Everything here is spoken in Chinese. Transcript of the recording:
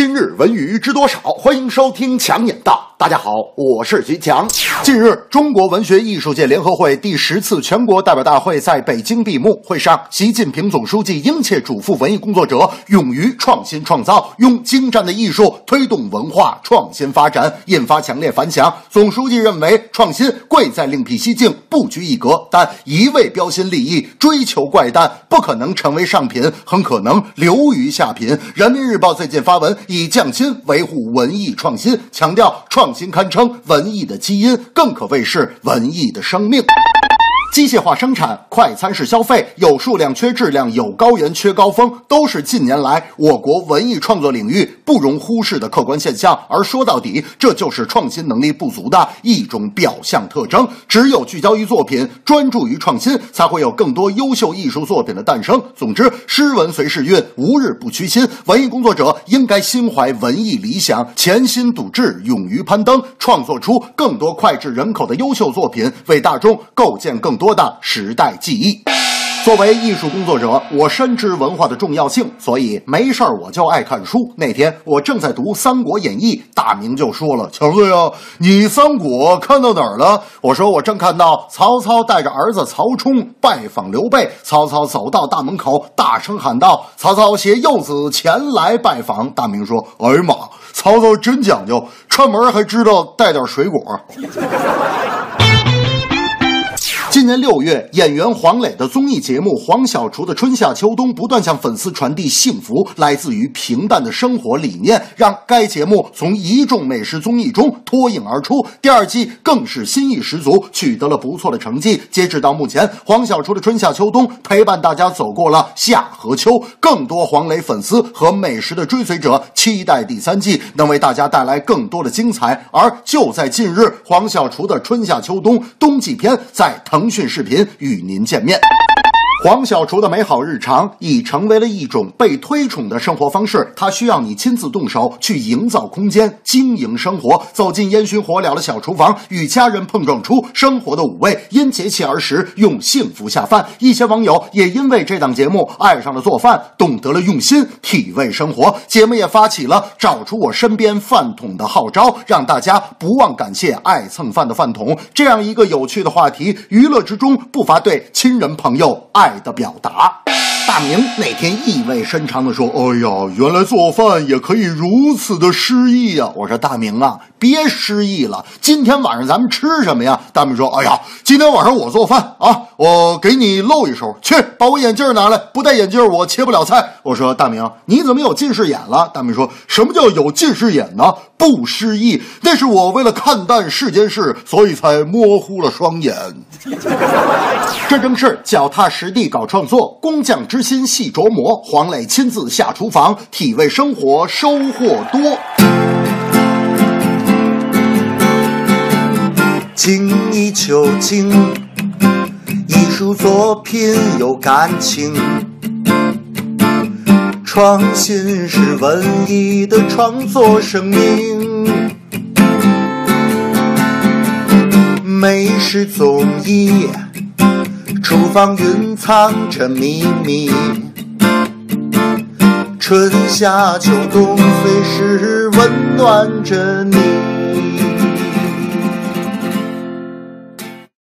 今日文娱知多少？欢迎收听强眼道。大家好，我是徐强。近日，中国文学艺术界联合会第十次全国代表大会在北京闭幕。会上，习近平总书记殷切嘱咐文艺工作者勇于创新创造，用精湛的艺术推动文化创新发展，引发强烈反响。总书记认为，创新贵在另辟蹊径，不拘一格，但一味标新立异、追求怪诞，不可能成为上品，很可能流于下品。人民日报最近发文，以匠心维护文艺创新，强调创。新堪称文艺的基因，更可谓是文艺的生命。机械化生产、快餐式消费、有数量缺质量、有高原缺高峰，都是近年来我国文艺创作领域不容忽视的客观现象。而说到底，这就是创新能力不足的一种表象特征。只有聚焦于作品，专注于创新，才会有更多优秀艺术作品的诞生。总之，诗文随世运，无日不屈新。文艺工作者应该心怀文艺理想，潜心笃志，勇于攀登，创作出更多脍炙人口的优秀作品，为大众构建更。多的时代记忆。作为艺术工作者，我深知文化的重要性，所以没事儿我就爱看书。那天我正在读《三国演义》，大明就说了：“强子呀，你三国看到哪儿了？”我说：“我正看到曹操带着儿子曹冲拜访刘备，曹操走到大门口，大声喊道：‘曹操携幼子前来拜访。’”大明说：“哎呀妈，曹操真讲究，串门还知道带点水果。” 今年六月，演员黄磊的综艺节目《黄小厨的春夏秋冬》不断向粉丝传递幸福来自于平淡的生活理念，让该节目从一众美食综艺中脱颖而出。第二季更是新意十足，取得了不错的成绩。截止到目前，《黄小厨的春夏秋冬》陪伴大家走过了夏和秋，更多黄磊粉丝和美食的追随者期待第三季能为大家带来更多的精彩。而就在近日，《黄小厨的春夏秋冬》冬季篇在腾。讯视频与您见面。黄小厨的美好日常已成为了一种被推崇的生活方式，它需要你亲自动手去营造空间、经营生活，走进烟熏火燎的小厨房，与家人碰撞出生活的五味，因节气而食，用幸福下饭。一些网友也因为这档节目爱上了做饭，懂得了用心体味生活。节目也发起了找出我身边饭桶的号召，让大家不忘感谢爱蹭饭的饭桶。这样一个有趣的话题，娱乐之中不乏对亲人朋友爱。爱的表达。大明那天意味深长地说：“哎呀，原来做饭也可以如此的诗意呀！”我说：“大明啊，别诗意了，今天晚上咱们吃什么呀？”大明说：“哎呀，今天晚上我做饭啊，我给你露一手，去把我眼镜拿来，不戴眼镜我切不了菜。”我说：“大明，你怎么有近视眼了？”大明说：“什么叫有近视眼呢？不诗意，那是我为了看淡世间事，所以才模糊了双眼。这正是脚踏实地搞创作，工匠之。”心细琢磨，黄磊亲自下厨房，体味生活，收获多。精益求精，艺术作品有感情，创新是文艺的创作生命。美食综艺。厨房蕴藏着秘密，春夏秋冬随时温暖着你。